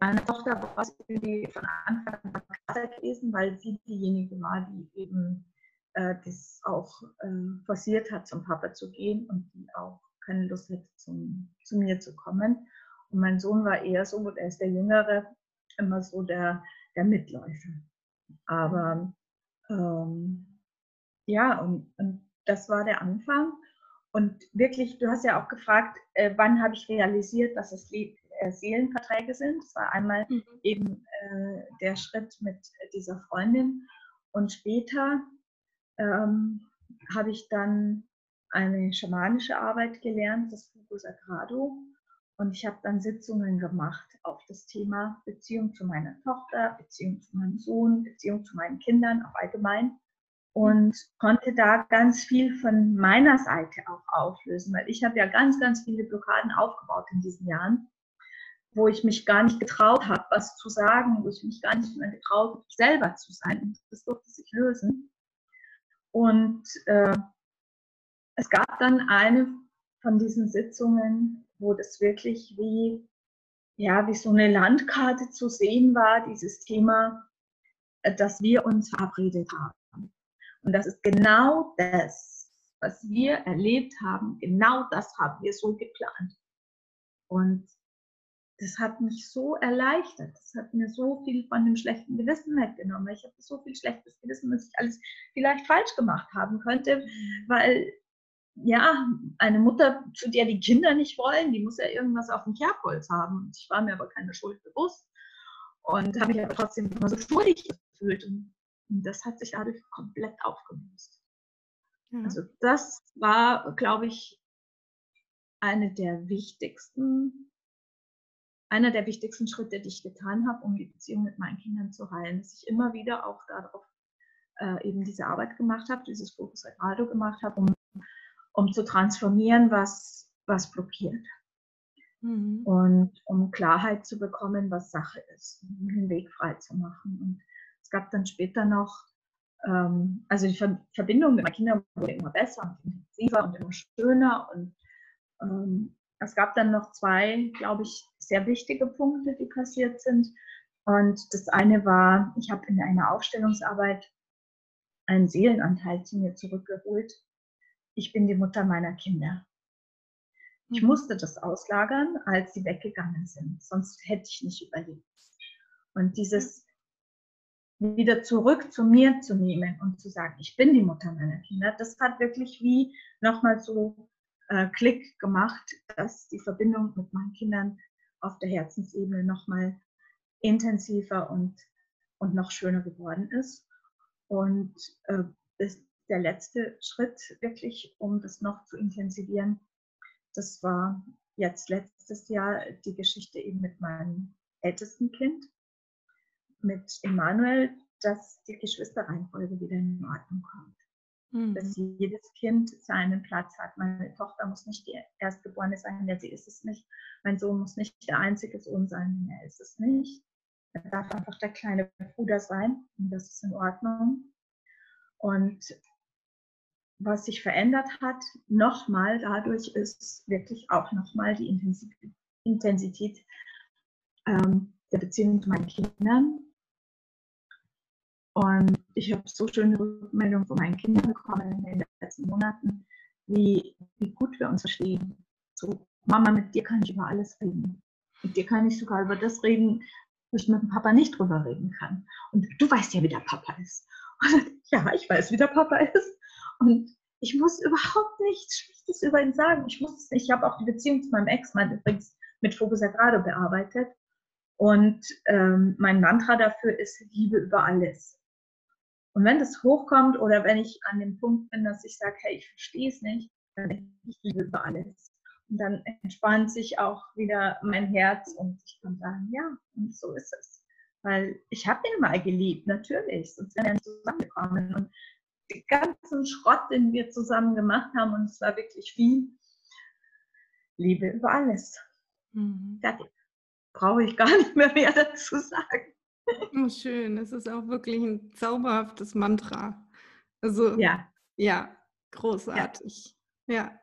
meine Tochter war irgendwie von Anfang an klar gewesen, weil sie diejenige war, die eben äh, das auch äh, forciert hat, zum Papa zu gehen und die auch keine Lust hatte, zum, zu mir zu kommen. Und mein Sohn war eher so, und er ist der Jüngere, immer so der, der Mitläufer. Aber ähm, ja, und, und das war der Anfang. Und wirklich, du hast ja auch gefragt, äh, wann habe ich realisiert, dass es Le äh, Seelenverträge sind. Das war einmal mhm. eben äh, der Schritt mit dieser Freundin. Und später ähm, habe ich dann eine schamanische Arbeit gelernt, das Fugu Sagrado. Und ich habe dann Sitzungen gemacht auf das Thema Beziehung zu meiner Tochter, Beziehung zu meinem Sohn, Beziehung zu meinen Kindern, auch allgemein. Und konnte da ganz viel von meiner Seite auch auflösen, weil ich habe ja ganz, ganz viele Blockaden aufgebaut in diesen Jahren, wo ich mich gar nicht getraut habe, was zu sagen, wo ich mich gar nicht mehr getraut habe, selber zu sein. Das durfte sich lösen. Und äh, es gab dann eine von diesen Sitzungen, wo das wirklich wie, ja, wie so eine Landkarte zu sehen war, dieses Thema, äh, dass wir uns verabredet haben. Und das ist genau das, was wir erlebt haben, genau das haben wir so geplant. Und das hat mich so erleichtert. Das hat mir so viel von dem schlechten Gewissen weggenommen. Ich habe so viel schlechtes Gewissen, dass ich alles vielleicht falsch gemacht haben könnte, mhm. weil ja, eine Mutter, zu der die Kinder nicht wollen, die muss ja irgendwas auf dem Kerbholz haben. Ich war mir aber keine Schuld bewusst und habe mich aber trotzdem immer so schuldig gefühlt. Und, das hat sich dadurch komplett aufgelöst. Ja. Also das war, glaube ich, eine der wichtigsten einer der wichtigsten Schritte, die ich getan habe, um die Beziehung mit meinen Kindern zu heilen, dass ich immer wieder auch darauf äh, eben diese Arbeit gemacht habe, dieses Fokus Sagrado gemacht habe, um, um zu transformieren, was, was blockiert. Mhm. Und um Klarheit zu bekommen, was Sache ist, um den Weg frei zu machen. Und es gab dann später noch, ähm, also die Verbindung mit meinen Kindern wurde immer besser und intensiver und immer schöner und ähm, es gab dann noch zwei, glaube ich, sehr wichtige Punkte, die passiert sind. Und das eine war, ich habe in einer Aufstellungsarbeit einen Seelenanteil zu mir zurückgeholt. Ich bin die Mutter meiner Kinder. Ich mhm. musste das auslagern, als sie weggegangen sind, sonst hätte ich nicht überlebt. Und dieses wieder zurück zu mir zu nehmen und zu sagen, ich bin die Mutter meiner Kinder, das hat wirklich wie nochmal so äh, Klick gemacht, dass die Verbindung mit meinen Kindern auf der Herzensebene nochmal intensiver und, und noch schöner geworden ist. Und äh, das, der letzte Schritt wirklich, um das noch zu intensivieren, das war jetzt letztes Jahr die Geschichte eben mit meinem ältesten Kind, mit Emanuel, dass die Geschwisterreihenfolge wieder in Ordnung kommt mhm. dass jedes Kind seinen Platz hat. Meine Tochter muss nicht die Erstgeborene sein, denn sie ist es nicht. Mein Sohn muss nicht der einzige Sohn sein, denn er ist es nicht. Er darf einfach der kleine Bruder sein und das ist in Ordnung. Und was sich verändert hat, nochmal dadurch ist wirklich auch nochmal die Intensität ähm, der Beziehung zu meinen Kindern. Und ich habe so schöne Rückmeldungen von meinen Kindern bekommen in den letzten Monaten, wie, wie gut wir uns verstehen. So, Mama, mit dir kann ich über alles reden. Mit dir kann ich sogar über das reden, wo ich mit dem Papa nicht drüber reden kann. Und du weißt ja, wie der Papa ist. Und ja, ich weiß, wie der Papa ist. Und ich muss überhaupt nichts Schlechtes über ihn sagen. Ich muss es nicht. Ich habe auch die Beziehung zu meinem Ex-Mann übrigens mit Focus gerade bearbeitet. Und ähm, mein Mantra dafür ist Liebe über alles. Und wenn das hochkommt oder wenn ich an dem Punkt bin, dass ich sage, hey, ich verstehe es nicht, dann ich, liebe über alles. Und dann entspannt sich auch wieder mein Herz und ich kann sagen, ja, und so ist es. Weil ich habe ihn mal geliebt, natürlich, sonst wären wir nicht zusammengekommen. Und den ganzen Schrott, den wir zusammen gemacht haben, und es war wirklich viel. Liebe über alles. Mhm. Fertig. Brauche ich gar nicht mehr mehr dazu sagen.
Oh, schön. Es ist auch wirklich ein zauberhaftes Mantra. Also, ja, ja großartig. Ja. ja.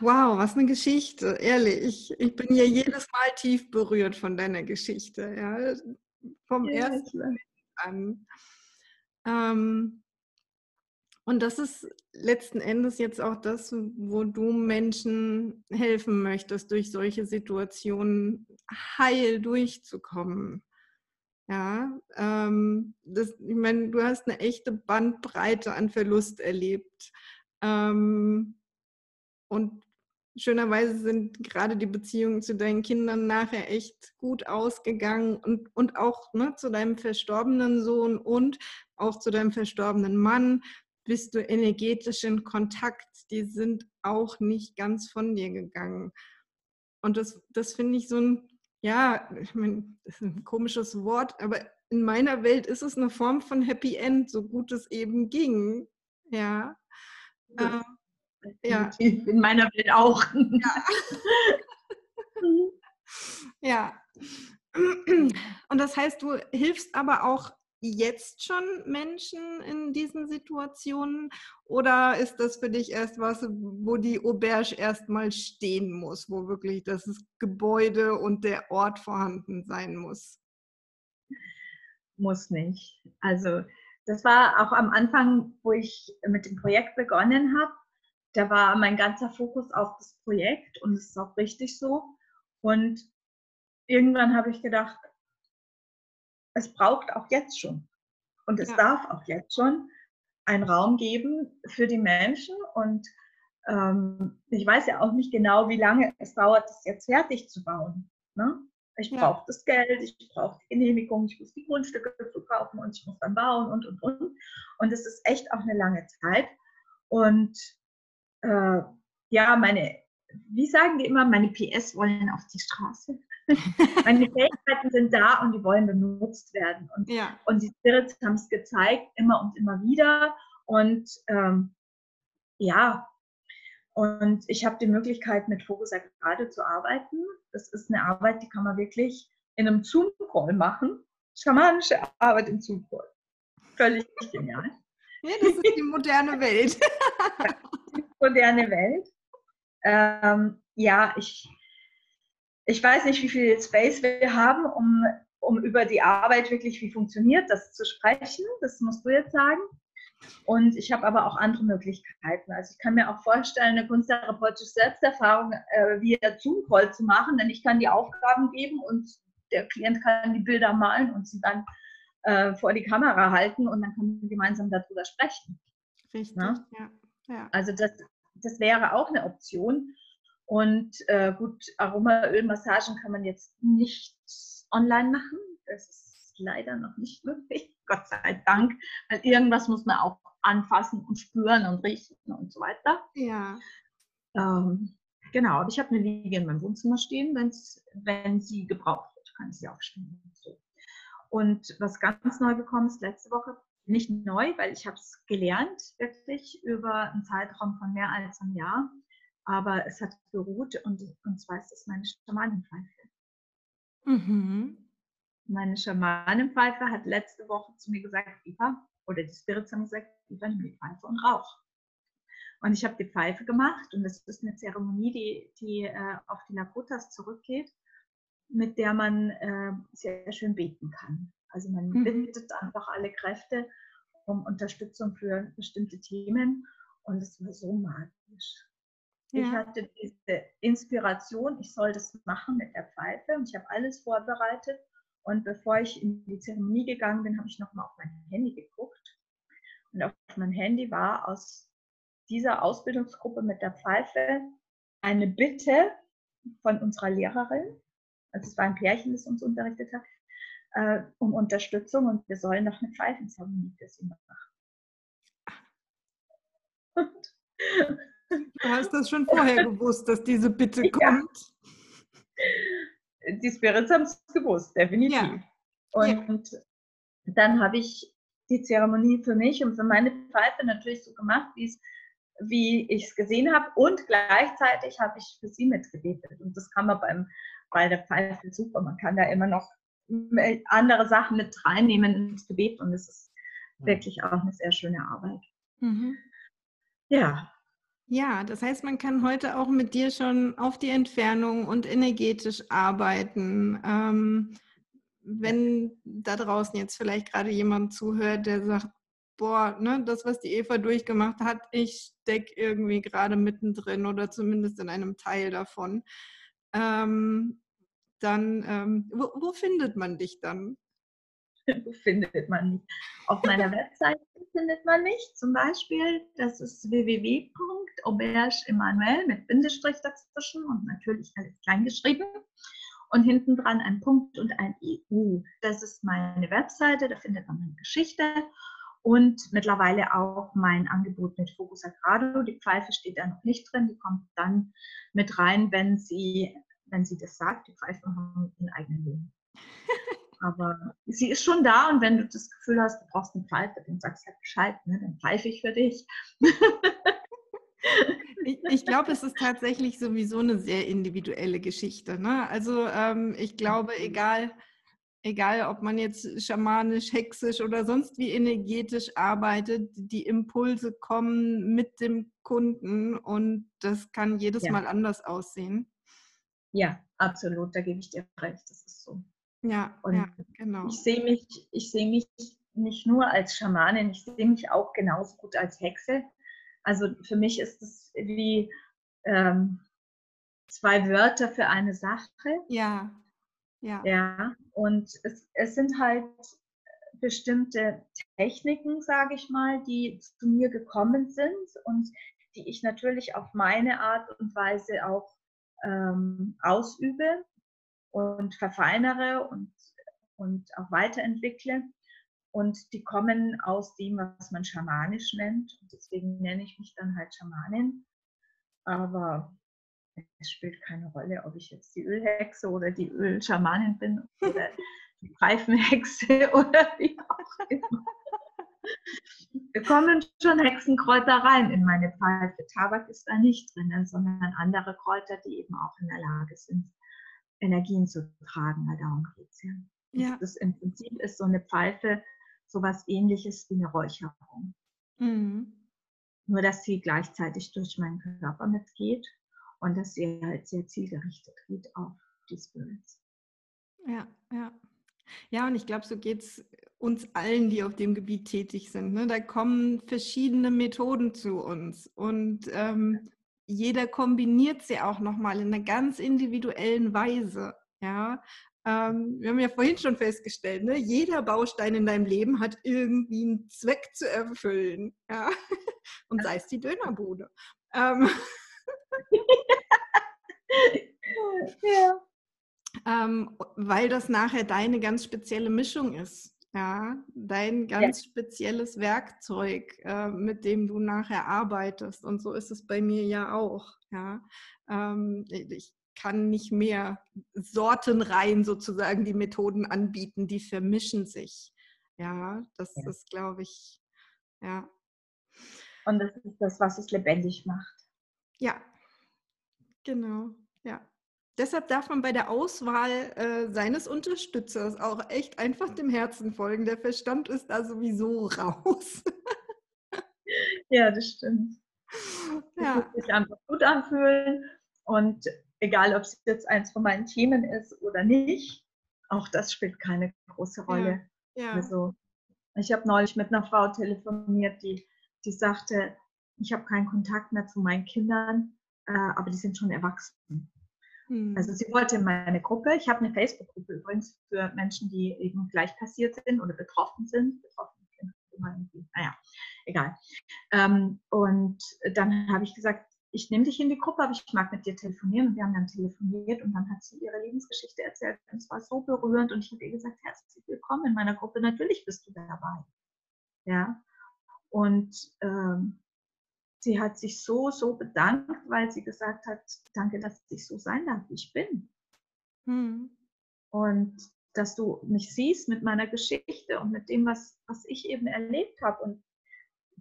Wow, was eine Geschichte, ehrlich. Ich bin ja jedes Mal tief berührt von deiner Geschichte. Ja. Vom ja, ersten an. Ähm, und das ist letzten Endes jetzt auch das, wo du Menschen helfen möchtest, durch solche Situationen heil durchzukommen. Ja, ähm, das, ich meine, du hast eine echte Bandbreite an Verlust erlebt. Ähm, und schönerweise sind gerade die Beziehungen zu deinen Kindern nachher echt gut ausgegangen und, und auch ne, zu deinem verstorbenen Sohn und auch zu deinem verstorbenen Mann bist du energetisch in Kontakt. Die sind auch nicht ganz von dir gegangen. Und das, das finde ich so ein, ja, ich meine, das ist ein komisches Wort, aber in meiner Welt ist es eine Form von Happy End, so gut es eben ging. Ja.
ja. Äh, ja. In meiner Welt auch.
Ja. ja. Und das heißt, du hilfst aber auch jetzt schon Menschen in diesen Situationen oder ist das für dich erst was, wo die Auberge erstmal stehen muss, wo wirklich das Gebäude und der Ort vorhanden sein muss?
Muss nicht. Also das war auch am Anfang, wo ich mit dem Projekt begonnen habe. Da war mein ganzer Fokus auf das Projekt und es ist auch richtig so. Und irgendwann habe ich gedacht, es braucht auch jetzt schon. Und es ja. darf auch jetzt schon einen Raum geben für die Menschen. Und ähm, ich weiß ja auch nicht genau, wie lange es dauert, das jetzt fertig zu bauen. Ne? Ich ja. brauche das Geld, ich brauche die Genehmigung, ich muss die Grundstücke verkaufen und ich muss dann bauen und, und, und. Und es ist echt auch eine lange Zeit. Und äh, ja, meine, wie sagen die immer, meine PS wollen auf die Straße. Meine Fähigkeiten sind da und die wollen benutzt werden. Und, ja. und die Spirits haben es gezeigt, immer und immer wieder. Und ähm, ja, und ich habe die Möglichkeit, mit Fokus gerade zu arbeiten. Das ist eine Arbeit, die kann man wirklich in einem Zoom-Call machen. Schamanische Arbeit im Zoom-Call. Völlig genial.
Ja, das ist die moderne Welt.
die moderne Welt. Ähm, ja, ich, ich weiß nicht, wie viel Space wir haben, um, um über die Arbeit wirklich, wie funktioniert das zu sprechen. Das musst du jetzt sagen. Und ich habe aber auch andere Möglichkeiten. Also ich kann mir auch vorstellen, eine kunsttherapeutische Selbsterfahrung äh, via Zoom-Call zu machen, denn ich kann die Aufgaben geben und der Klient kann die Bilder malen und sie dann äh, vor die Kamera halten und dann können wir gemeinsam darüber sprechen.
Richtig, ja.
ja. Also das, das wäre auch eine Option. Und äh, gut, Aromaölmassagen kann man jetzt nicht online machen. Das ist leider noch nicht möglich, Gott sei Dank, weil irgendwas muss man auch anfassen und spüren und riechen und so weiter.
Ja.
Ähm, genau, aber ich habe eine Liege in meinem Wohnzimmer stehen, wenn's, wenn sie gebraucht wird, kann ich sie aufstellen. So. Und was ganz neu gekommen ist letzte Woche, nicht neu, weil ich habe es gelernt, wirklich über einen Zeitraum von mehr als einem Jahr aber es hat beruht und, und zwar ist es meine Schamanenpfeife. Mhm. Meine Schamanenpfeife hat letzte Woche zu mir gesagt, Eva, oder die Spirits haben gesagt, Eva, nimm die Pfeife und rauch. Und ich habe die Pfeife gemacht und das ist eine Zeremonie, die, die äh, auf die Lakotas zurückgeht, mit der man äh, sehr schön beten kann. Also man mhm. bittet einfach alle Kräfte um Unterstützung für bestimmte Themen und es war so magisch. Ja. Ich hatte diese Inspiration, ich soll das machen mit der Pfeife und ich habe alles vorbereitet. Und bevor ich in die Zeremonie gegangen bin, habe ich nochmal auf mein Handy geguckt. Und auf mein Handy war aus dieser Ausbildungsgruppe mit der Pfeife eine Bitte von unserer Lehrerin, also es war ein Pärchen, das uns unterrichtet hat, äh, um Unterstützung und wir sollen noch eine Pfeifenzeremonie für sie machen.
Du hast das schon vorher gewusst, dass diese Bitte kommt.
Die Spirits haben es gewusst, definitiv. Ja. Und ja. dann habe ich die Zeremonie für mich und für meine Pfeife natürlich so gemacht, wie ich es gesehen habe und gleichzeitig habe ich für sie mitgebetet. Und das kann man beim, bei der Pfeife super. Man kann da immer noch andere Sachen mit reinnehmen ins Gebet und es ist wirklich auch eine sehr schöne Arbeit. Mhm.
Ja. Ja, das heißt, man kann heute auch mit dir schon auf die Entfernung und energetisch arbeiten. Ähm, wenn da draußen jetzt vielleicht gerade jemand zuhört, der sagt, boah, ne, das, was die Eva durchgemacht hat, ich stecke irgendwie gerade mittendrin oder zumindest in einem Teil davon. Ähm, dann, ähm, wo, wo, findet man dich dann?
Wo findet man mich? Auf meiner Webseite findet man mich zum Beispiel. Das ist www.auberge mit Bindestrich dazwischen und natürlich alles kleingeschrieben. Und hinten dran ein Punkt und ein EU. Das ist meine Webseite, da findet man meine Geschichte und mittlerweile auch mein Angebot mit Focus Sagrado. Die Pfeife steht da noch nicht drin, die kommt dann mit rein, wenn sie, wenn sie das sagt. Die Pfeifen haben einen eigenen Willen. Aber sie ist schon da und wenn du das Gefühl hast, du brauchst eine Pfeife, dann sagst du halt Bescheid, ne? dann pfeife ich für dich.
ich, ich glaube, es ist tatsächlich sowieso eine sehr individuelle Geschichte. Ne? Also ähm, ich glaube, egal egal ob man jetzt schamanisch, hexisch oder sonst wie energetisch arbeitet, die Impulse kommen mit dem Kunden und das kann jedes ja. Mal anders aussehen.
Ja, absolut, da gebe ich dir recht, das ist so.
Ja, und ja genau.
Ich sehe mich, ich sehe mich nicht nur als Schamanin, ich sehe mich auch genauso gut als Hexe. Also für mich ist es wie ähm, zwei Wörter für eine Sache.
Ja.
Ja. ja. Und es, es sind halt bestimmte Techniken, sage ich mal, die zu mir gekommen sind und die ich natürlich auf meine Art und Weise auch ähm, ausübe und verfeinere und, und auch weiterentwickle. Und die kommen aus dem, was man schamanisch nennt. Und deswegen nenne ich mich dann halt Schamanin. Aber es spielt keine Rolle, ob ich jetzt die Ölhexe oder die Ölschamanin bin oder die Pfeifenhexe oder wie auch immer. Wir kommen schon Hexenkräuter rein in meine Pfeife. Tabak ist da nicht drin, sondern andere Kräuter, die eben auch in der Lage sind, Energien zu tragen. Darum geht es ja. ja. Das im Prinzip ist so eine Pfeife so was ähnliches wie eine Räucherung. Mhm. Nur, dass sie gleichzeitig durch meinen Körper mitgeht und dass sie halt sehr zielgerichtet geht auf die Spirits.
Ja, ja. Ja, und ich glaube, so geht es uns allen, die auf dem Gebiet tätig sind. Ne? Da kommen verschiedene Methoden zu uns und ähm, jeder kombiniert sie auch nochmal in einer ganz individuellen Weise. Ja, ähm, wir haben ja vorhin schon festgestellt, ne? jeder Baustein in deinem Leben hat irgendwie einen Zweck zu erfüllen. Ja? Und sei es die Dönerbude. Ähm, ja. Ähm, weil das nachher deine ganz spezielle Mischung ist. Ja, dein ganz ja. spezielles Werkzeug, äh, mit dem du nachher arbeitest. Und so ist es bei mir ja auch. Ja, ähm, ich kann nicht mehr Sortenreihen sozusagen die Methoden anbieten, die vermischen sich. Ja, das ja. ist, glaube ich, ja.
Und das ist das, was es lebendig macht.
Ja, genau, ja. Deshalb darf man bei der Auswahl äh, seines Unterstützers auch echt einfach dem Herzen folgen. Der Verstand ist da sowieso raus.
ja, das stimmt. Ja. Das muss sich einfach gut anfühlen. Und egal, ob es jetzt eins von meinen Themen ist oder nicht, auch das spielt keine große Rolle. Ja. Ja. Also, ich habe neulich mit einer Frau telefoniert, die, die sagte, ich habe keinen Kontakt mehr zu meinen Kindern, äh, aber die sind schon erwachsen. Mhm. Also sie wollte in meine Gruppe. Ich habe eine Facebook-Gruppe übrigens für Menschen, die eben gleich passiert sind oder betroffen sind. Betroffen naja, egal. Ähm, und dann habe ich gesagt, ich nehme dich in die Gruppe, aber ich mag mit dir telefonieren. Und wir haben dann telefoniert und dann hat sie ihre Lebensgeschichte erzählt. Und es war so berührend und ich habe ihr gesagt, herzlich willkommen in meiner Gruppe. Natürlich bist du dabei. Ja. Und ähm, sie hat sich so, so bedankt, weil sie gesagt hat, danke, dass ich so sein darf, wie ich bin. Hm. Und dass du mich siehst mit meiner Geschichte und mit dem, was, was ich eben erlebt habe. Und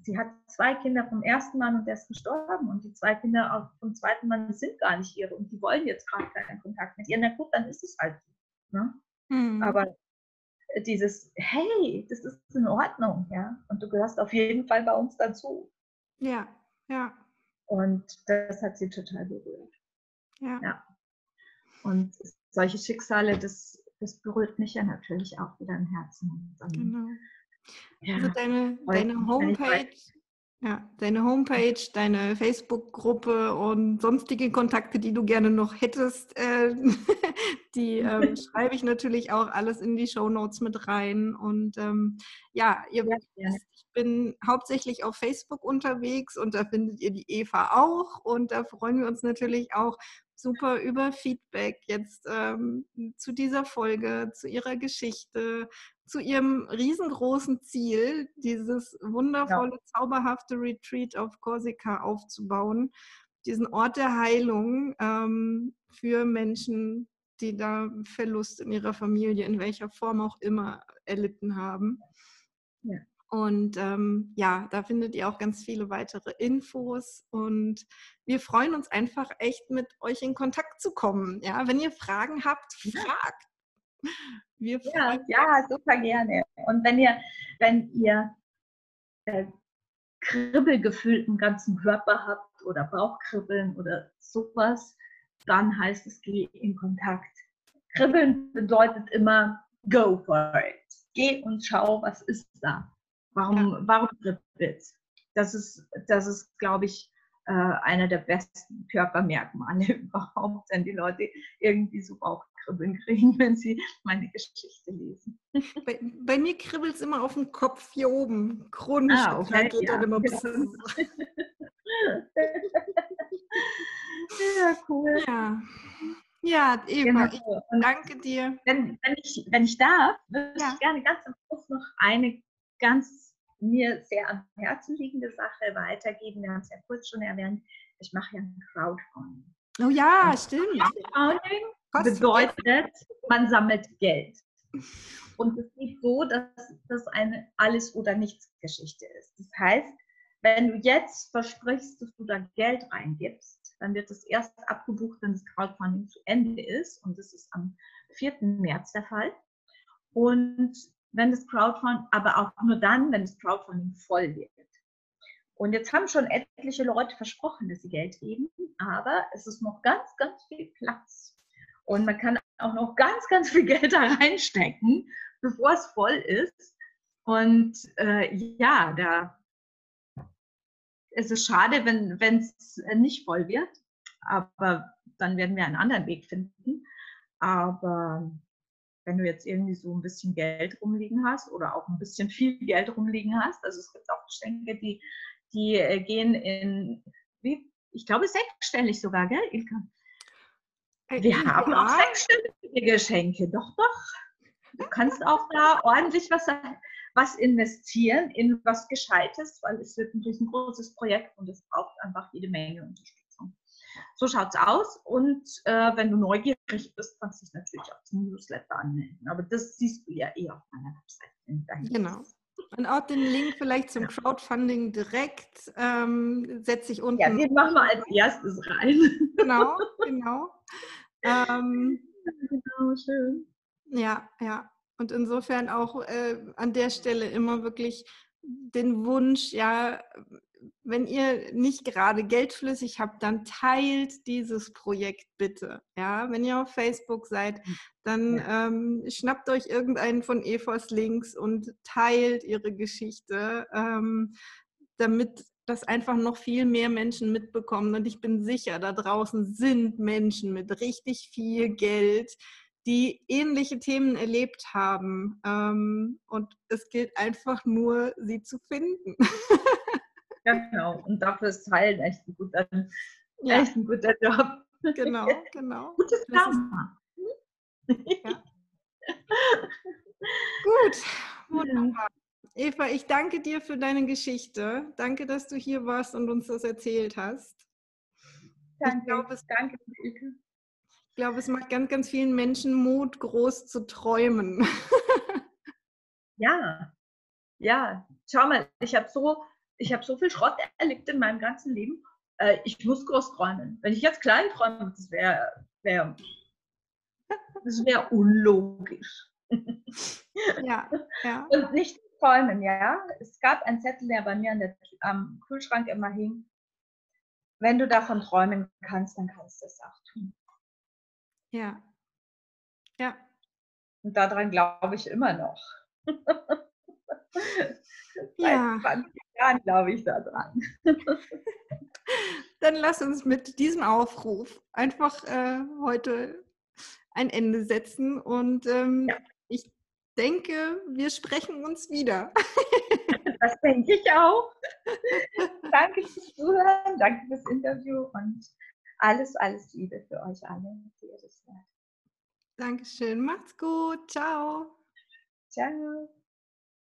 sie hat zwei Kinder vom ersten Mann und der ist gestorben. Und die zwei Kinder vom zweiten Mann sind gar nicht ihre und die wollen jetzt gerade keinen Kontakt mit ihr. Na gut, dann ist es halt. Ne? Mhm. Aber dieses, hey, das ist in Ordnung, ja. Und du gehörst auf jeden Fall bei uns dazu.
Ja, ja.
Und das hat sie total berührt. Ja. ja. Und solche Schicksale, das, das berührt mich ja natürlich auch wieder im Herzen.
Genau. Also deine, deine Homepage, ja, deine Homepage, deine Facebook-Gruppe und sonstige Kontakte, die du gerne noch hättest, äh, die ähm, schreibe ich natürlich auch alles in die Show Notes mit rein. Und ähm, ja, ihr wisst, ich bin hauptsächlich auf Facebook unterwegs und da findet ihr die Eva auch. Und da freuen wir uns natürlich auch super über Feedback jetzt ähm, zu dieser Folge, zu ihrer Geschichte, zu ihrem riesengroßen Ziel, dieses wundervolle, ja. zauberhafte Retreat auf Korsika aufzubauen, diesen Ort der Heilung ähm, für Menschen, die da Verlust in ihrer Familie, in welcher Form auch immer, erlitten haben. Und ähm, ja, da findet ihr auch ganz viele weitere Infos. Und wir freuen uns einfach echt, mit euch in Kontakt zu kommen. Ja, wenn ihr Fragen habt, fragt.
Wir ja, ja, super gerne. Und wenn ihr, wenn ihr äh, Kribbelgefühl im ganzen Körper habt oder Bauchkribbeln oder sowas, dann heißt es, geh in Kontakt. Kribbeln bedeutet immer, go for it. Geh und schau, was ist da. Warum, ja. warum kribbelt Das ist, das ist, glaube ich, äh, einer der besten Körpermerkmale überhaupt, wenn die Leute irgendwie so Bauchkribbeln kriegen, wenn sie meine Geschichte lesen.
Bei, bei mir kribbelt es immer auf dem Kopf hier oben. Chronisch. Ah, okay, geht ja, dann immer genau. ja, cool. Ja. Ja, Eva, genau. ich danke dir.
Wenn, wenn, ich, wenn ich darf, würde ja. ich gerne ganz am Schluss noch eine ganz mir sehr am Herzen liegende Sache weitergeben. Wir haben es ja kurz schon erwähnt. Ich mache ja ein Crowdfunding.
Oh ja, Und stimmt.
Crowdfunding bedeutet, man sammelt Geld. Und es ist so, dass das eine Alles- oder Nichts-Geschichte ist. Das heißt, wenn du jetzt versprichst, dass du da Geld reingibst, dann wird das erst abgebucht, wenn das Crowdfunding zu Ende ist. Und das ist am 4. März der Fall. Und wenn das Crowdfunding, aber auch nur dann, wenn das Crowdfunding voll wird. Und jetzt haben schon etliche Leute versprochen, dass sie Geld geben, aber es ist noch ganz, ganz viel Platz. Und man kann auch noch ganz, ganz viel Geld da reinstecken, bevor es voll ist. Und äh, ja, da ist es schade, wenn es nicht voll wird. Aber dann werden wir einen anderen Weg finden. Aber wenn du jetzt irgendwie so ein bisschen Geld rumliegen hast oder auch ein bisschen viel Geld rumliegen hast. Also es gibt auch Geschenke, die, die äh, gehen in, wie, ich glaube, sechsstellig sogar, gell, Ilka? Äh, Wir ja. haben auch sechsstellige Geschenke, doch, doch. Du kannst auch da ordentlich was, was investieren in was Gescheites, weil es wird ein riesengroßes Projekt und es braucht einfach jede Menge Unterstützung. So schaut es aus. Und äh, wenn du neugierig bist, kannst du dich natürlich auch zum Newsletter anmelden. Aber das siehst du ja eh auf meiner Website.
Genau. Und auch den Link vielleicht zum Crowdfunding direkt ähm, setze ich unten. Ja,
den machen wir als erstes rein.
Genau, genau. Ähm, genau, schön. Ja, ja. Und insofern auch äh, an der Stelle immer wirklich den Wunsch, ja, wenn ihr nicht gerade geldflüssig habt, dann teilt dieses Projekt bitte. Ja, wenn ihr auf Facebook seid, hm. dann ja. ähm, schnappt euch irgendeinen von Evas Links und teilt ihre Geschichte, ähm, damit das einfach noch viel mehr Menschen mitbekommen. Und ich bin sicher, da draußen sind Menschen mit richtig viel Geld, die ähnliche Themen erlebt haben. Ähm, und es gilt einfach nur, sie zu finden.
Genau. Und dafür ist Teilen echt ein guter, ja. echt ein guter Job.
Genau, genau.
Gutes Karma. Ja.
Gut, wunderbar. Eva, ich danke dir für deine Geschichte. Danke, dass du hier warst und uns das erzählt hast.
Danke, ich glaube, es, danke.
Ich glaube, es macht ganz, ganz vielen Menschen Mut, groß zu träumen.
ja, ja. Schau mal, ich habe so, hab so viel Schrott erlebt in meinem ganzen Leben. Äh, ich muss groß träumen. Wenn ich jetzt klein träume, das wäre wär, das wär unlogisch.
ja, ja.
Und nicht träumen, ja. Es gab einen Zettel, der bei mir der, am Kühlschrank immer hing. Wenn du davon träumen kannst, dann kannst du es auch tun.
Ja. Ja.
Und daran glaube ich immer noch.
ja.
Seit 20 Jahren glaube ich daran.
Dann lass uns mit diesem Aufruf einfach äh, heute ein Ende setzen und ähm, ja. ich denke, wir sprechen uns wieder.
Das denke ich auch. danke fürs Zuhören, danke fürs Interview und alles, alles Liebe für euch alle, die ihr das hört.
Dankeschön, macht's gut, ciao.
Ciao.